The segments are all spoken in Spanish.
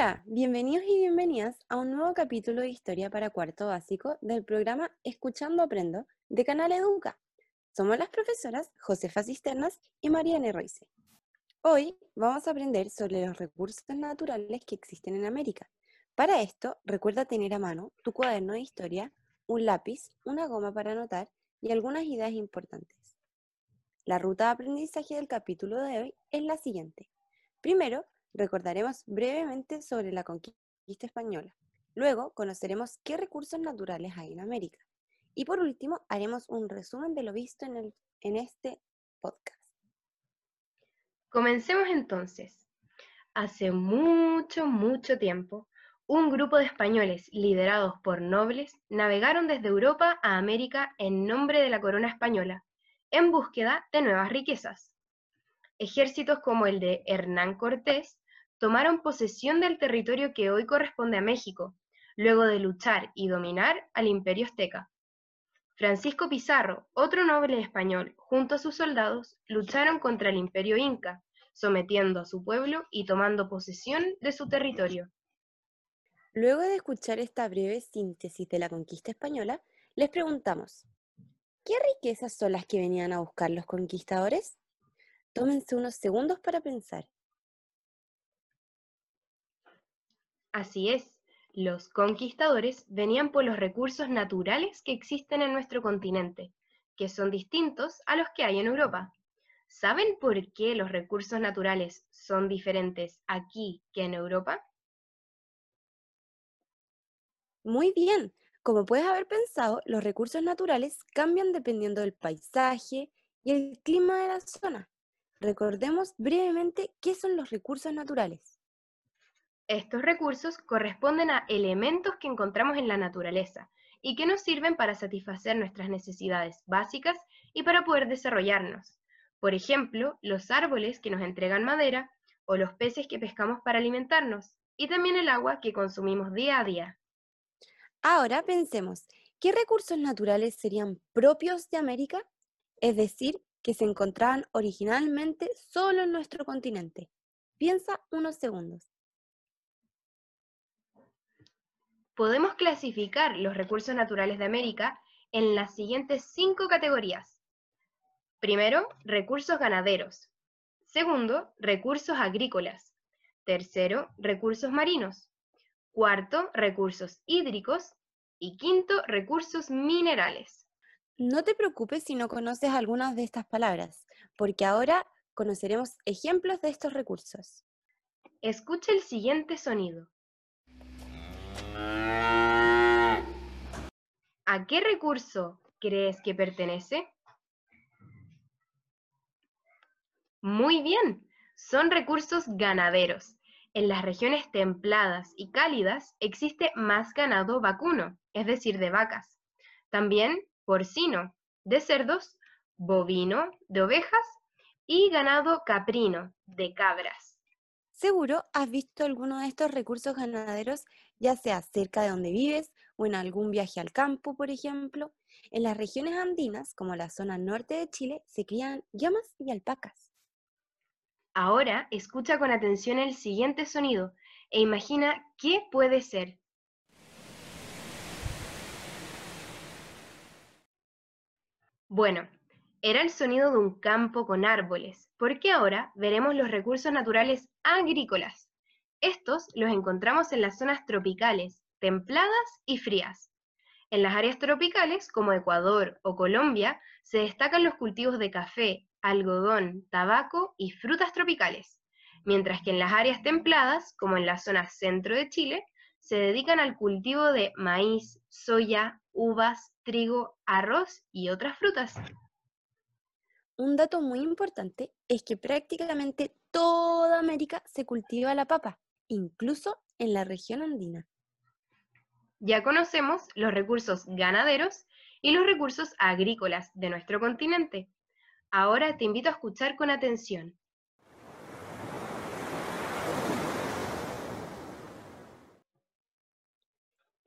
Hola, bienvenidos y bienvenidas a un nuevo capítulo de Historia para Cuarto Básico del programa Escuchando Aprendo de Canal Educa. Somos las profesoras Josefa Cisternas y Mariana Royce. Hoy vamos a aprender sobre los recursos naturales que existen en América. Para esto, recuerda tener a mano tu cuaderno de historia, un lápiz, una goma para anotar y algunas ideas importantes. La ruta de aprendizaje del capítulo de hoy es la siguiente. Primero, recordaremos brevemente sobre la conquista española. Luego, conoceremos qué recursos naturales hay en América. Y por último, haremos un resumen de lo visto en, el, en este podcast. Comencemos entonces. Hace mucho, mucho tiempo, un grupo de españoles liderados por nobles navegaron desde Europa a América en nombre de la corona española, en búsqueda de nuevas riquezas. Ejércitos como el de Hernán Cortés tomaron posesión del territorio que hoy corresponde a México, luego de luchar y dominar al imperio azteca. Francisco Pizarro, otro noble español, junto a sus soldados, lucharon contra el imperio inca, sometiendo a su pueblo y tomando posesión de su territorio. Luego de escuchar esta breve síntesis de la conquista española, les preguntamos, ¿qué riquezas son las que venían a buscar los conquistadores? Tómense unos segundos para pensar. Así es, los conquistadores venían por los recursos naturales que existen en nuestro continente, que son distintos a los que hay en Europa. ¿Saben por qué los recursos naturales son diferentes aquí que en Europa? Muy bien, como puedes haber pensado, los recursos naturales cambian dependiendo del paisaje y el clima de la zona. Recordemos brevemente qué son los recursos naturales. Estos recursos corresponden a elementos que encontramos en la naturaleza y que nos sirven para satisfacer nuestras necesidades básicas y para poder desarrollarnos. Por ejemplo, los árboles que nos entregan madera o los peces que pescamos para alimentarnos y también el agua que consumimos día a día. Ahora pensemos, ¿qué recursos naturales serían propios de América? Es decir, que se encontraban originalmente solo en nuestro continente. Piensa unos segundos. Podemos clasificar los recursos naturales de América en las siguientes cinco categorías. Primero, recursos ganaderos. Segundo, recursos agrícolas. Tercero, recursos marinos. Cuarto, recursos hídricos. Y quinto, recursos minerales. No te preocupes si no conoces algunas de estas palabras, porque ahora conoceremos ejemplos de estos recursos. Escucha el siguiente sonido. ¿A qué recurso crees que pertenece? Muy bien, son recursos ganaderos. En las regiones templadas y cálidas existe más ganado vacuno, es decir, de vacas. También porcino, de cerdos, bovino, de ovejas y ganado caprino, de cabras. Seguro has visto alguno de estos recursos ganaderos, ya sea cerca de donde vives o en algún viaje al campo, por ejemplo. En las regiones andinas, como la zona norte de Chile, se crían llamas y alpacas. Ahora escucha con atención el siguiente sonido e imagina qué puede ser. Bueno, era el sonido de un campo con árboles, porque ahora veremos los recursos naturales agrícolas. Estos los encontramos en las zonas tropicales, templadas y frías. En las áreas tropicales, como Ecuador o Colombia, se destacan los cultivos de café, algodón, tabaco y frutas tropicales, mientras que en las áreas templadas, como en la zona centro de Chile, se dedican al cultivo de maíz, soya, uvas, trigo, arroz y otras frutas. Un dato muy importante es que prácticamente toda América se cultiva la papa, incluso en la región andina. Ya conocemos los recursos ganaderos y los recursos agrícolas de nuestro continente. Ahora te invito a escuchar con atención.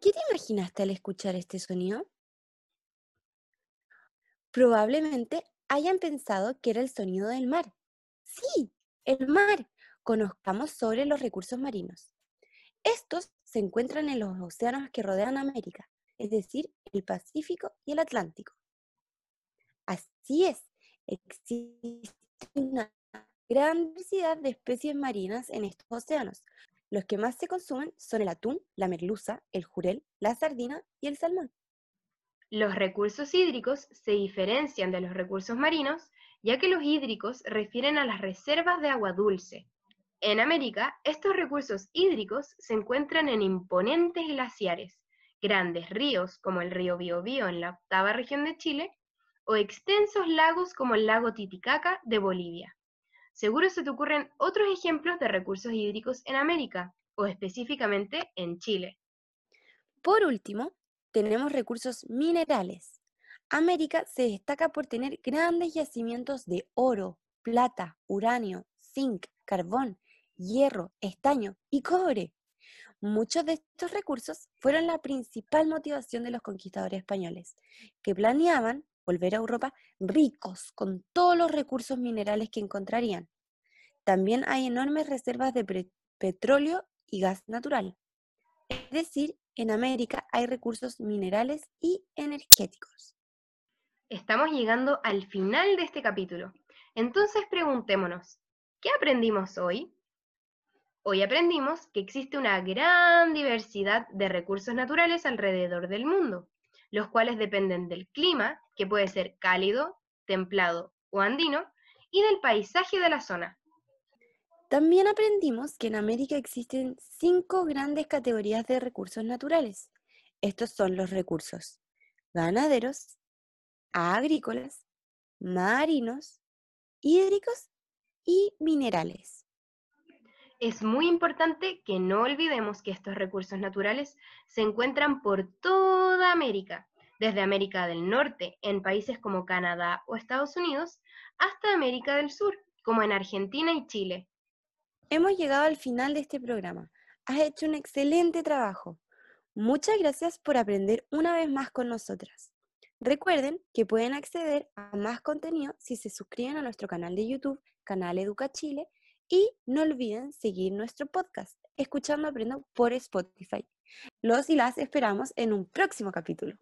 ¿Qué te imaginaste al escuchar este sonido? Probablemente hayan pensado que era el sonido del mar. Sí, el mar. Conozcamos sobre los recursos marinos. Estos se encuentran en los océanos que rodean América, es decir, el Pacífico y el Atlántico. Así es, existe una gran diversidad de especies marinas en estos océanos. Los que más se consumen son el atún, la merluza, el jurel, la sardina y el salmón. Los recursos hídricos se diferencian de los recursos marinos, ya que los hídricos refieren a las reservas de agua dulce. En América, estos recursos hídricos se encuentran en imponentes glaciares, grandes ríos como el río Biobío en la octava región de Chile, o extensos lagos como el lago Titicaca de Bolivia. Seguro se te ocurren otros ejemplos de recursos hídricos en América, o específicamente en Chile. Por último, tenemos recursos minerales. América se destaca por tener grandes yacimientos de oro, plata, uranio, zinc, carbón, hierro, estaño y cobre. Muchos de estos recursos fueron la principal motivación de los conquistadores españoles, que planeaban volver a Europa ricos con todos los recursos minerales que encontrarían. También hay enormes reservas de petróleo y gas natural. Es decir, en América hay recursos minerales y energéticos. Estamos llegando al final de este capítulo. Entonces preguntémonos, ¿qué aprendimos hoy? Hoy aprendimos que existe una gran diversidad de recursos naturales alrededor del mundo, los cuales dependen del clima, que puede ser cálido, templado o andino, y del paisaje de la zona. También aprendimos que en América existen cinco grandes categorías de recursos naturales. Estos son los recursos ganaderos, agrícolas, marinos, hídricos y minerales. Es muy importante que no olvidemos que estos recursos naturales se encuentran por toda América, desde América del Norte, en países como Canadá o Estados Unidos, hasta América del Sur, como en Argentina y Chile. Hemos llegado al final de este programa. Has hecho un excelente trabajo. Muchas gracias por aprender una vez más con nosotras. Recuerden que pueden acceder a más contenido si se suscriben a nuestro canal de YouTube, Canal Educa Chile, y no olviden seguir nuestro podcast, Escuchando Aprendo por Spotify. Los y las esperamos en un próximo capítulo.